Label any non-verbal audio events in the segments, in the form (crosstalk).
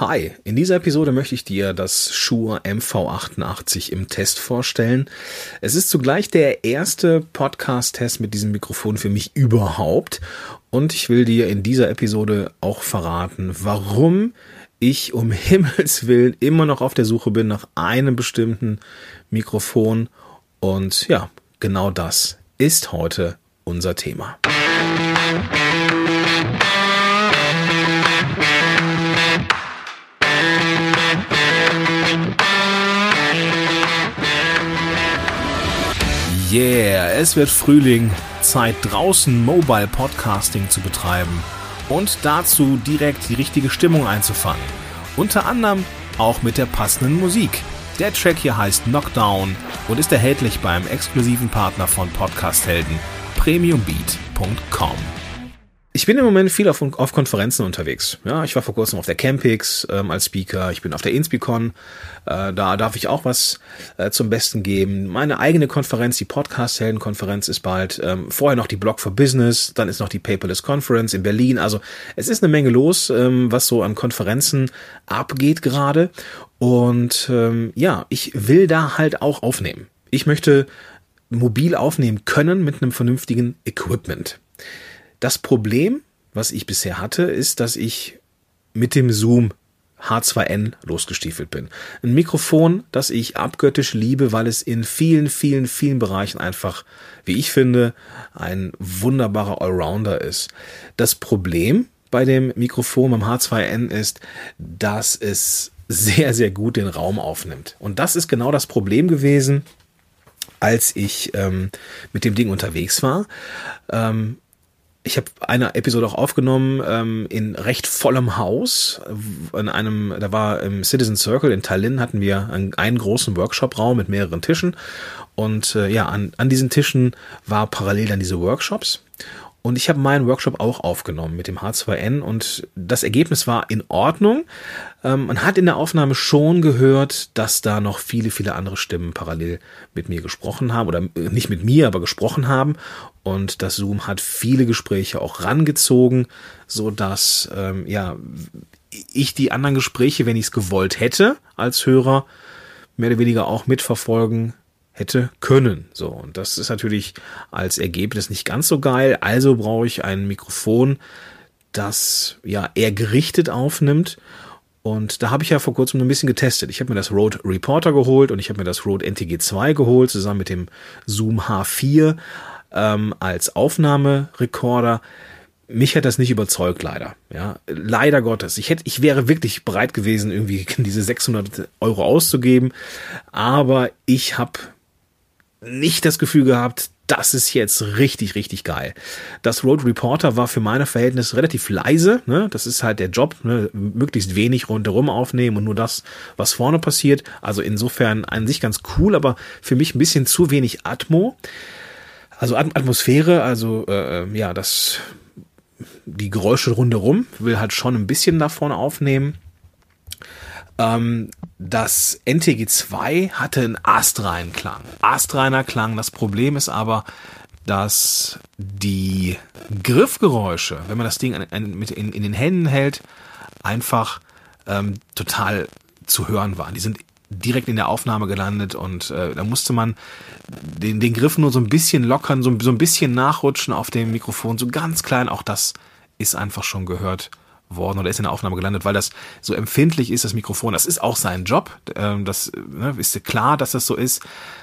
Hi, in dieser Episode möchte ich dir das Shure MV88 im Test vorstellen. Es ist zugleich der erste Podcast-Test mit diesem Mikrofon für mich überhaupt und ich will dir in dieser Episode auch verraten, warum ich um (laughs) Himmels Willen immer noch auf der Suche bin nach einem bestimmten Mikrofon und ja, genau das ist heute unser Thema. Yeah, es wird Frühling, Zeit draußen Mobile Podcasting zu betreiben und dazu direkt die richtige Stimmung einzufangen. Unter anderem auch mit der passenden Musik. Der Track hier heißt Knockdown und ist erhältlich beim exklusiven Partner von Podcast Helden, premiumbeat.com. Ich bin im Moment viel auf, auf Konferenzen unterwegs. Ja, ich war vor kurzem auf der Campix ähm, als Speaker. Ich bin auf der Inspicon. Äh, da darf ich auch was äh, zum Besten geben. Meine eigene Konferenz, die Podcast-Helden-Konferenz ist bald. Ähm, vorher noch die Blog for Business. Dann ist noch die Paperless Conference in Berlin. Also es ist eine Menge los, ähm, was so an Konferenzen abgeht gerade. Und ähm, ja, ich will da halt auch aufnehmen. Ich möchte mobil aufnehmen können mit einem vernünftigen Equipment. Das Problem, was ich bisher hatte, ist, dass ich mit dem Zoom H2N losgestiefelt bin. Ein Mikrofon, das ich abgöttisch liebe, weil es in vielen, vielen, vielen Bereichen einfach, wie ich finde, ein wunderbarer Allrounder ist. Das Problem bei dem Mikrofon beim H2N ist, dass es sehr, sehr gut den Raum aufnimmt. Und das ist genau das Problem gewesen, als ich ähm, mit dem Ding unterwegs war. Ähm, ich habe eine Episode auch aufgenommen ähm, in recht vollem Haus. In einem, da war im Citizen Circle in Tallinn hatten wir einen, einen großen Workshop-Raum mit mehreren Tischen. Und äh, ja, an, an diesen Tischen war parallel dann diese Workshops. Und ich habe meinen Workshop auch aufgenommen mit dem H2N und das Ergebnis war in Ordnung. Ähm, man hat in der Aufnahme schon gehört, dass da noch viele, viele andere Stimmen parallel mit mir gesprochen haben oder äh, nicht mit mir, aber gesprochen haben. Und das Zoom hat viele Gespräche auch rangezogen, so dass ähm, ja ich die anderen Gespräche, wenn ich es gewollt hätte, als Hörer mehr oder weniger auch mitverfolgen hätte können. So, und das ist natürlich als Ergebnis nicht ganz so geil. Also brauche ich ein Mikrofon, das ja eher gerichtet aufnimmt. Und da habe ich ja vor kurzem ein bisschen getestet. Ich habe mir das Rode Reporter geholt und ich habe mir das Rode NTG2 geholt, zusammen mit dem Zoom H4 ähm, als Aufnahmerekorder. Mich hat das nicht überzeugt, leider. Ja, leider Gottes. Ich hätte, ich wäre wirklich bereit gewesen, irgendwie (laughs) diese 600 Euro auszugeben. Aber ich habe nicht das Gefühl gehabt, das ist jetzt richtig, richtig geil. Das Road Reporter war für meine Verhältnisse relativ leise. Ne? Das ist halt der Job, ne? möglichst wenig rundherum aufnehmen und nur das, was vorne passiert. Also insofern an sich ganz cool, aber für mich ein bisschen zu wenig Atmo. Also Atmosphäre, also äh, ja, das die Geräusche rundherum will halt schon ein bisschen davon aufnehmen. Ähm, das NTG2 hatte einen astreinen Klang. Astreiner Klang. Das Problem ist aber, dass die Griffgeräusche, wenn man das Ding in, in, in den Händen hält, einfach ähm, total zu hören waren. Die sind direkt in der Aufnahme gelandet und äh, da musste man den, den Griff nur so ein bisschen lockern, so, so ein bisschen nachrutschen auf dem Mikrofon, so ganz klein. Auch das ist einfach schon gehört worden oder ist in der Aufnahme gelandet, weil das so empfindlich ist, das Mikrofon. Das ist auch sein Job. Ähm, das ne, ist klar, dass das so ist.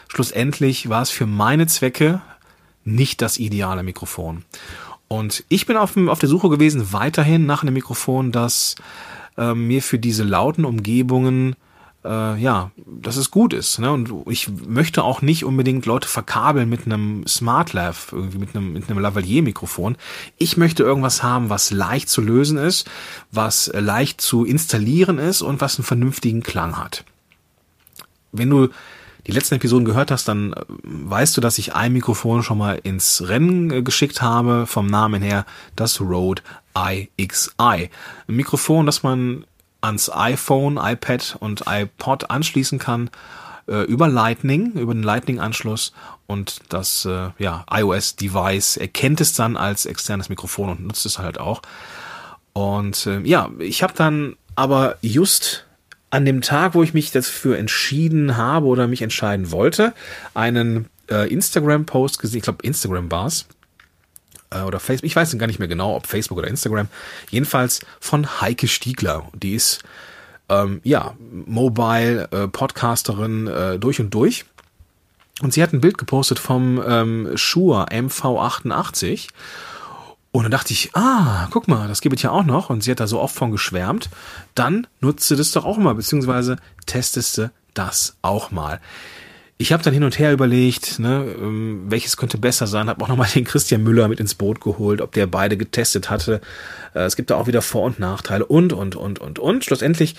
Schlussendlich war es für meine Zwecke nicht das ideale Mikrofon. Und ich bin auf, der Suche gewesen weiterhin nach einem Mikrofon, das äh, mir für diese lauten Umgebungen äh, ja, dass es gut ist. Ne? Und ich möchte auch nicht unbedingt Leute verkabeln mit einem SmartLav, irgendwie mit einem, mit einem Lavalier-Mikrofon. Ich möchte irgendwas haben, was leicht zu lösen ist, was leicht zu installieren ist und was einen vernünftigen Klang hat. Wenn du die letzten Episoden gehört hast, dann äh, weißt du, dass ich ein Mikrofon schon mal ins Rennen äh, geschickt habe, vom Namen her das Rode iXi. Ein Mikrofon, das man ans iPhone, iPad und iPod anschließen kann äh, über Lightning, über den Lightning-Anschluss und das äh, ja, iOS-Device erkennt es dann als externes Mikrofon und nutzt es halt auch. Und äh, ja, ich habe dann aber just an dem Tag, wo ich mich dafür entschieden habe oder mich entscheiden wollte, einen äh, Instagram-Post gesehen, ich glaube Instagram war's äh, oder Facebook, ich weiß gar nicht mehr genau, ob Facebook oder Instagram, jedenfalls von Heike Stiegler. Die ist ähm, ja Mobile äh, Podcasterin äh, durch und durch. Und sie hat ein Bild gepostet vom ähm, Shure MV88 und dann dachte ich, ah, guck mal, das gibt es ja auch noch. Und sie hat da so oft von geschwärmt. Dann nutze das doch auch mal, beziehungsweise testeste das auch mal. Ich habe dann hin und her überlegt, ne, ähm, welches könnte besser sein. Habe auch nochmal den Christian Müller mit ins Boot geholt, ob der beide getestet hatte. Äh, es gibt da auch wieder Vor- und Nachteile und, und, und, und, und. Schlussendlich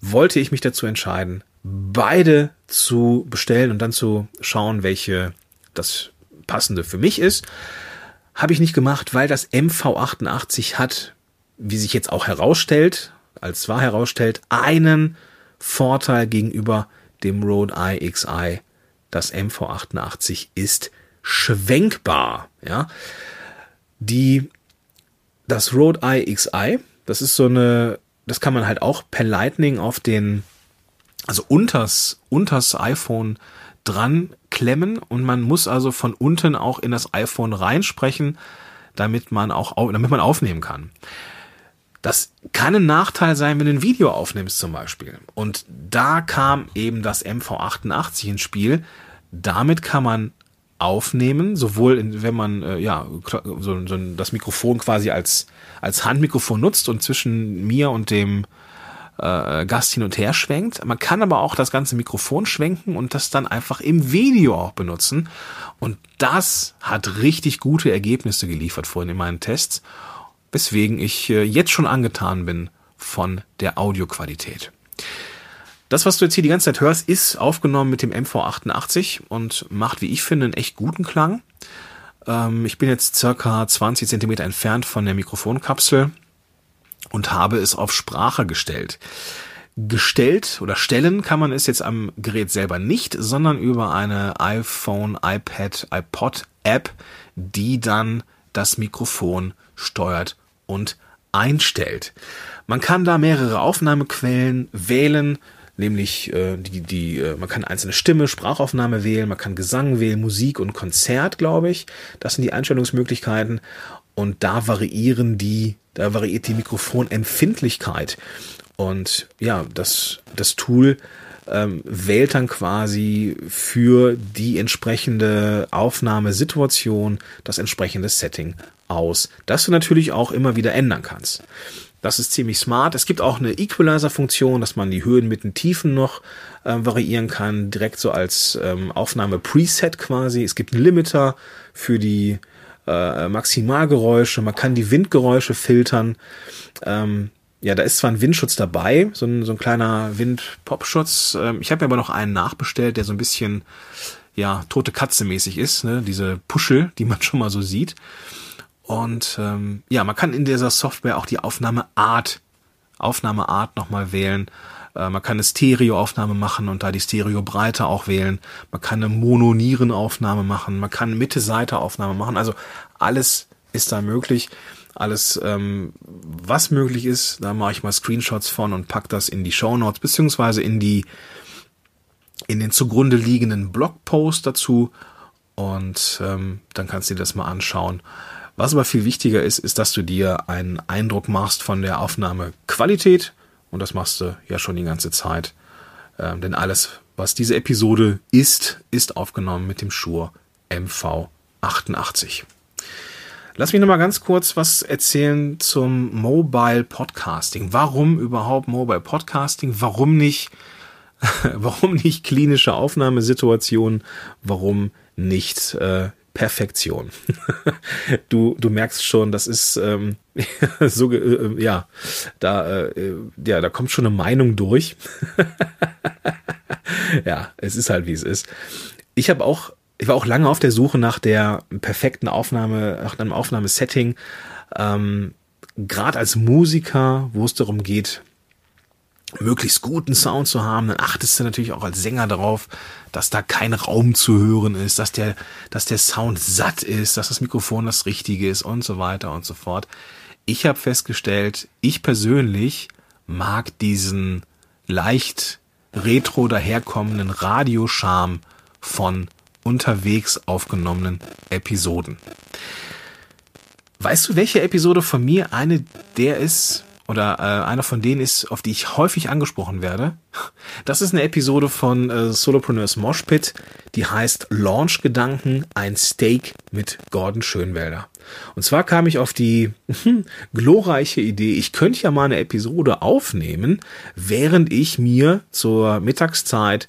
wollte ich mich dazu entscheiden, beide zu bestellen und dann zu schauen, welche das passende für mich ist. Habe ich nicht gemacht, weil das MV88 hat, wie sich jetzt auch herausstellt, als wahr herausstellt, einen Vorteil gegenüber dem Rode iXi. Das MV88 ist schwenkbar, ja. Die, das Rode iXi, das ist so eine, das kann man halt auch per Lightning auf den, also unters, unters iPhone dran klemmen und man muss also von unten auch in das iPhone reinsprechen, damit man auch, damit man aufnehmen kann. Das kann ein Nachteil sein, wenn du ein Video aufnimmst zum Beispiel. Und da kam eben das MV88 ins Spiel. Damit kann man aufnehmen, sowohl in, wenn man äh, ja so, so das Mikrofon quasi als als Handmikrofon nutzt und zwischen mir und dem äh, Gast hin und her schwenkt. Man kann aber auch das ganze Mikrofon schwenken und das dann einfach im Video auch benutzen. Und das hat richtig gute Ergebnisse geliefert vorhin in meinen Tests, weswegen ich äh, jetzt schon angetan bin von der Audioqualität. Das, was du jetzt hier die ganze Zeit hörst, ist aufgenommen mit dem MV88 und macht, wie ich finde, einen echt guten Klang. Ähm, ich bin jetzt circa 20 Zentimeter entfernt von der Mikrofonkapsel und habe es auf Sprache gestellt. Gestellt oder stellen kann man es jetzt am Gerät selber nicht, sondern über eine iPhone, iPad, iPod App, die dann das Mikrofon steuert und einstellt. Man kann da mehrere Aufnahmequellen wählen, nämlich äh, die, die, äh, man kann einzelne Stimme, Sprachaufnahme wählen, man kann Gesang wählen, Musik und Konzert, glaube ich. Das sind die Einstellungsmöglichkeiten. Und da variieren die da variiert die Mikrofonempfindlichkeit. Und ja, das, das Tool ähm, wählt dann quasi für die entsprechende Aufnahmesituation das entsprechende Setting aus, das du natürlich auch immer wieder ändern kannst. Das ist ziemlich smart. Es gibt auch eine Equalizer-Funktion, dass man die Höhen mit den Tiefen noch äh, variieren kann, direkt so als ähm, Aufnahme-Preset quasi. Es gibt einen Limiter für die äh, Maximalgeräusche, man kann die Windgeräusche filtern. Ähm, ja, da ist zwar ein Windschutz dabei, so ein, so ein kleiner Wind-Pop-Schutz. Ähm, ich habe mir aber noch einen nachbestellt, der so ein bisschen, ja, tote Katze mäßig ist, ne? diese Puschel, die man schon mal so sieht. Und ähm, ja, man kann in dieser Software auch die Aufnahmeart, Aufnahmeart nochmal wählen. Äh, man kann eine Stereoaufnahme machen und da die Stereobreite auch wählen. Man kann eine Mononierenaufnahme machen. Man kann Mitte-Seite-Aufnahme machen. Also alles ist da möglich. Alles, ähm, was möglich ist, da mache ich mal Screenshots von und pack das in die Show Notes beziehungsweise in die in den zugrunde liegenden Blogpost dazu und ähm, dann kannst du dir das mal anschauen. Was aber viel wichtiger ist, ist, dass du dir einen Eindruck machst von der Aufnahmequalität und das machst du ja schon die ganze Zeit. Ähm, denn alles, was diese Episode ist, ist aufgenommen mit dem Shure MV88. Lass mich nochmal ganz kurz was erzählen zum Mobile Podcasting. Warum überhaupt Mobile Podcasting? Warum nicht, (laughs) warum nicht klinische Aufnahmesituationen? Warum nicht äh, Perfektion. (laughs) du, du merkst schon, das ist ähm, (laughs) so, äh, ja, da, äh, ja, da kommt schon eine Meinung durch. (laughs) ja, es ist halt wie es ist. Ich habe auch, ich war auch lange auf der Suche nach der perfekten Aufnahme, nach einem Aufnahmesetting. Ähm, Gerade als Musiker, wo es darum geht, möglichst guten Sound zu haben, dann achtest du natürlich auch als Sänger darauf, dass da kein Raum zu hören ist, dass der, dass der Sound satt ist, dass das Mikrofon das Richtige ist und so weiter und so fort. Ich habe festgestellt, ich persönlich mag diesen leicht retro daherkommenden Radioscharm von unterwegs aufgenommenen Episoden. Weißt du, welche Episode von mir eine der ist, oder äh, einer von denen ist, auf die ich häufig angesprochen werde? Das ist eine Episode von äh, Solopreneurs Moshpit, die heißt Launch Gedanken, ein Steak mit Gordon Schönwälder. Und zwar kam ich auf die hm, glorreiche Idee, ich könnte ja mal eine Episode aufnehmen, während ich mir zur Mittagszeit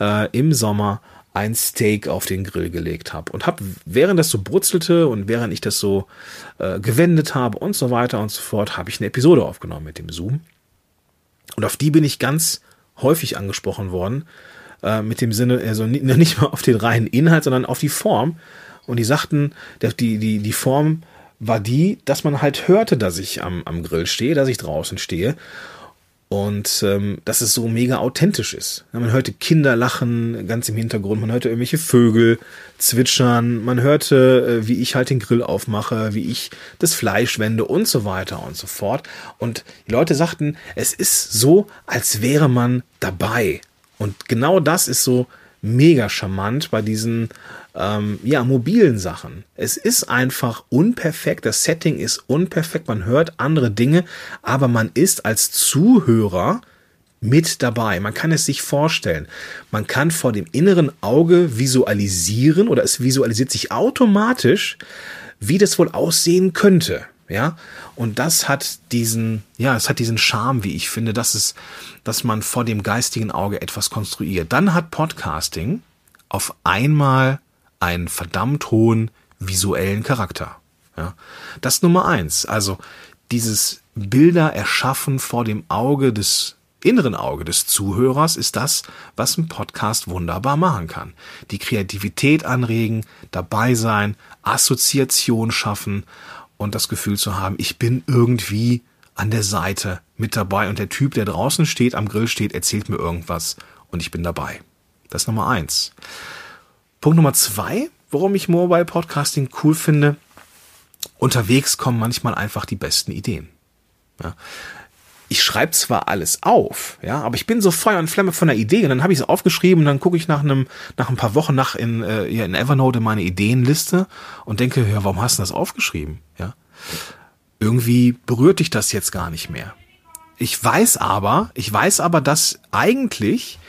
äh, im Sommer ein Steak auf den Grill gelegt habe und habe, während das so brutzelte und während ich das so äh, gewendet habe und so weiter und so fort, habe ich eine Episode aufgenommen mit dem Zoom. Und auf die bin ich ganz häufig angesprochen worden, äh, mit dem Sinne, also nicht mal auf den reinen Inhalt, sondern auf die Form. Und die sagten, die, die, die Form war die, dass man halt hörte, dass ich am, am Grill stehe, dass ich draußen stehe und ähm, dass es so mega authentisch ist. Man hörte Kinder lachen ganz im Hintergrund, man hörte irgendwelche Vögel zwitschern, man hörte, äh, wie ich halt den Grill aufmache, wie ich das Fleisch wende und so weiter und so fort. Und die Leute sagten, es ist so, als wäre man dabei. Und genau das ist so mega charmant bei diesen ähm, ja, mobilen Sachen. Es ist einfach unperfekt, das Setting ist unperfekt, man hört andere Dinge, aber man ist als Zuhörer mit dabei. Man kann es sich vorstellen. Man kann vor dem inneren Auge visualisieren oder es visualisiert sich automatisch, wie das wohl aussehen könnte. Ja, und das hat diesen, ja, es hat diesen Charme, wie ich finde, dass es, dass man vor dem geistigen Auge etwas konstruiert. Dann hat Podcasting auf einmal einen verdammt hohen visuellen Charakter. Ja, das Nummer eins. Also dieses Bilder erschaffen vor dem Auge des inneren Auge des Zuhörers ist das, was ein Podcast wunderbar machen kann. Die Kreativität anregen, dabei sein, Assoziation schaffen und das Gefühl zu haben, ich bin irgendwie an der Seite mit dabei und der Typ, der draußen steht, am Grill steht, erzählt mir irgendwas und ich bin dabei. Das ist Nummer eins. Punkt Nummer zwei, warum ich Mobile Podcasting cool finde. Unterwegs kommen manchmal einfach die besten Ideen. Ja. Ich schreibe zwar alles auf, ja, aber ich bin so Feuer und Flamme von der Idee und dann habe ich es aufgeschrieben und dann gucke ich nach einem nach ein paar Wochen nach in, äh, in Evernote in meine Ideenliste und denke, ja, warum hast du das aufgeschrieben? Ja, irgendwie berührt dich das jetzt gar nicht mehr. Ich weiß aber, ich weiß aber, dass eigentlich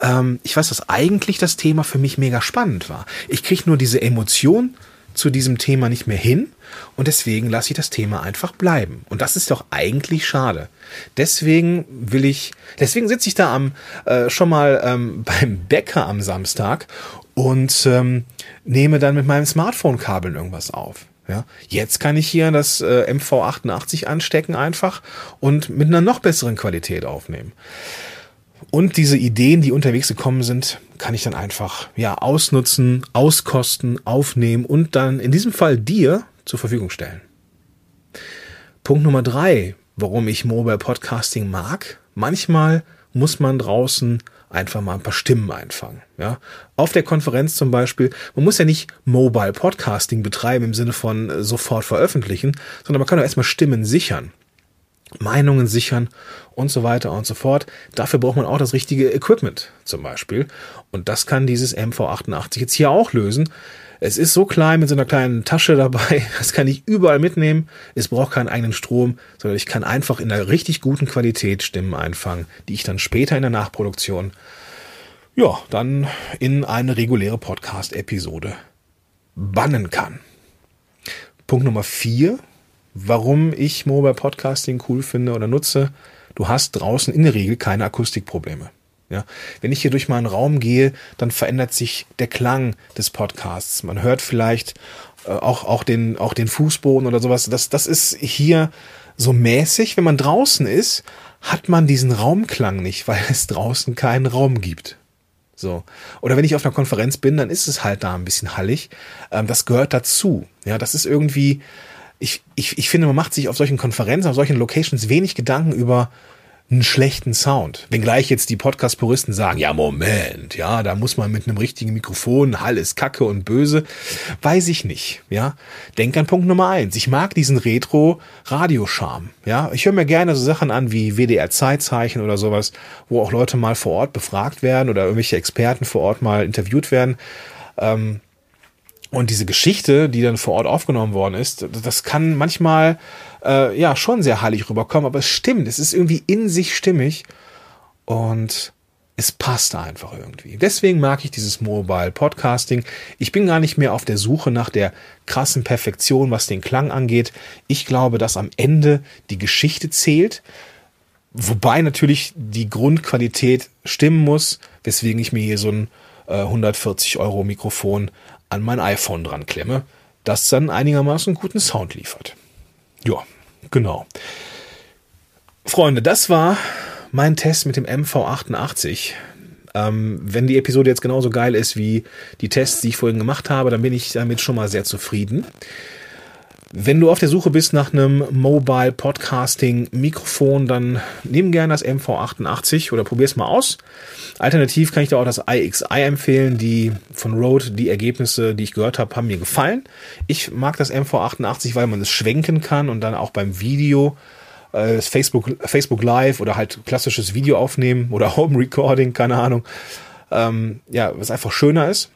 ähm, ich weiß, dass eigentlich das Thema für mich mega spannend war. Ich kriege nur diese Emotion zu diesem Thema nicht mehr hin und deswegen lasse ich das Thema einfach bleiben. Und das ist doch eigentlich schade. Deswegen will ich, deswegen sitze ich da am äh, schon mal ähm, (laughs) beim Bäcker am Samstag und ähm, nehme dann mit meinem Smartphone-Kabeln irgendwas auf. Ja, jetzt kann ich hier das äh, MV88 anstecken einfach und mit einer noch besseren Qualität aufnehmen. Und diese Ideen, die unterwegs gekommen sind, kann ich dann einfach ja ausnutzen, auskosten, aufnehmen und dann in diesem Fall dir zur Verfügung stellen. Punkt Nummer drei, warum ich Mobile Podcasting mag. Manchmal muss man draußen einfach mal ein paar Stimmen einfangen. Ja, auf der Konferenz zum Beispiel. Man muss ja nicht Mobile Podcasting betreiben im Sinne von äh, sofort veröffentlichen, sondern man kann auch erstmal Stimmen sichern. Meinungen sichern und so weiter und so fort. Dafür braucht man auch das richtige Equipment zum Beispiel. Und das kann dieses MV88 jetzt hier auch lösen. Es ist so klein mit so einer kleinen Tasche dabei, (laughs) das kann ich überall mitnehmen. Es braucht keinen eigenen Strom, sondern ich kann einfach in einer richtig guten Qualität Stimmen einfangen, die ich dann später in der Nachproduktion, ja, dann in eine reguläre Podcast-Episode bannen kann. Punkt Nummer vier warum ich Mobile Podcasting cool finde oder nutze. Du hast draußen in der Regel keine Akustikprobleme. Ja, wenn ich hier durch meinen Raum gehe, dann verändert sich der Klang des Podcasts. Man hört vielleicht äh, auch, auch, den, auch den Fußboden oder sowas. Das, das ist hier so mäßig. Wenn man draußen ist, hat man diesen Raumklang nicht, weil es draußen keinen Raum gibt. So. Oder wenn ich auf einer Konferenz bin, dann ist es halt da ein bisschen hallig. Ähm, das gehört dazu. Ja, das ist irgendwie, ich, ich, ich finde, man macht sich auf solchen Konferenzen, auf solchen Locations wenig Gedanken über einen schlechten Sound. Wenngleich jetzt die Podcast-Puristen sagen, ja, Moment, ja, da muss man mit einem richtigen Mikrofon, Hall ist kacke und böse. Weiß ich nicht, ja. Denk an Punkt Nummer eins. Ich mag diesen Retro-Radioscharm, ja. Ich höre mir gerne so Sachen an wie WDR-Zeitzeichen oder sowas, wo auch Leute mal vor Ort befragt werden oder irgendwelche Experten vor Ort mal interviewt werden. Ähm, und diese Geschichte, die dann vor Ort aufgenommen worden ist, das kann manchmal äh, ja schon sehr heilig rüberkommen, aber es stimmt, es ist irgendwie in sich stimmig und es passt einfach irgendwie. Deswegen mag ich dieses Mobile Podcasting. Ich bin gar nicht mehr auf der Suche nach der krassen Perfektion, was den Klang angeht. Ich glaube, dass am Ende die Geschichte zählt. Wobei natürlich die Grundqualität stimmen muss, weswegen ich mir hier so ein äh, 140 Euro Mikrofon an mein iPhone dran klemme, das dann einigermaßen guten Sound liefert. Ja, genau. Freunde, das war mein Test mit dem MV88. Ähm, wenn die Episode jetzt genauso geil ist wie die Tests, die ich vorhin gemacht habe, dann bin ich damit schon mal sehr zufrieden. Wenn du auf der Suche bist nach einem Mobile Podcasting Mikrofon, dann nimm gerne das MV88 oder probier es mal aus. Alternativ kann ich dir auch das iXi empfehlen. Die von Rode, die Ergebnisse, die ich gehört habe, haben mir gefallen. Ich mag das MV88, weil man es schwenken kann und dann auch beim Video äh, Facebook, Facebook Live oder halt klassisches Video aufnehmen oder (laughs) Home Recording, keine Ahnung. Ähm, ja, was einfach schöner ist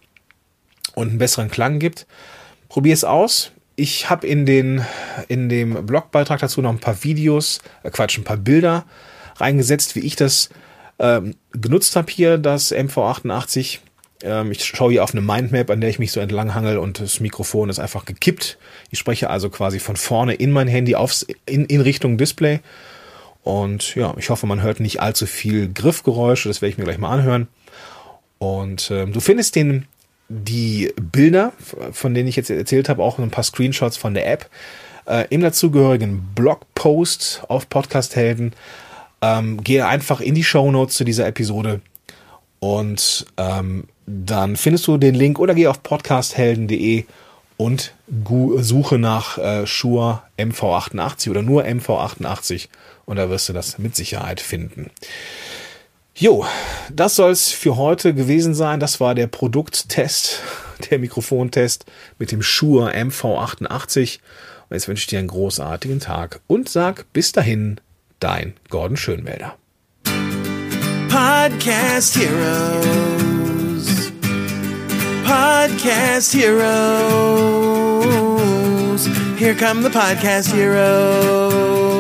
und einen besseren Klang gibt. Probier es aus ich habe in, den, in dem Blogbeitrag dazu noch ein paar Videos, äh Quatsch, ein paar Bilder reingesetzt, wie ich das ähm, genutzt habe hier, das MV88. Ähm, ich schaue hier auf eine Mindmap, an der ich mich so entlang hangel und das Mikrofon ist einfach gekippt. Ich spreche also quasi von vorne in mein Handy aufs, in, in Richtung Display. Und ja, ich hoffe, man hört nicht allzu viel Griffgeräusche, das werde ich mir gleich mal anhören. Und ähm, du findest den die Bilder, von denen ich jetzt erzählt habe, auch ein paar Screenshots von der App, äh, im dazugehörigen Blogpost auf Podcast Helden. Ähm, gehe einfach in die Show Notes zu dieser Episode und ähm, dann findest du den Link oder geh auf podcasthelden.de und suche nach äh, Shure MV88 oder nur MV88 und da wirst du das mit Sicherheit finden. Jo, das soll's für heute gewesen sein. Das war der Produkttest, der Mikrofontest mit dem Shure MV88. Und jetzt wünsche ich dir einen großartigen Tag und sag bis dahin, dein Gordon Schönmelder. Podcast Heroes. Podcast Heroes. Here come the Podcast Heroes.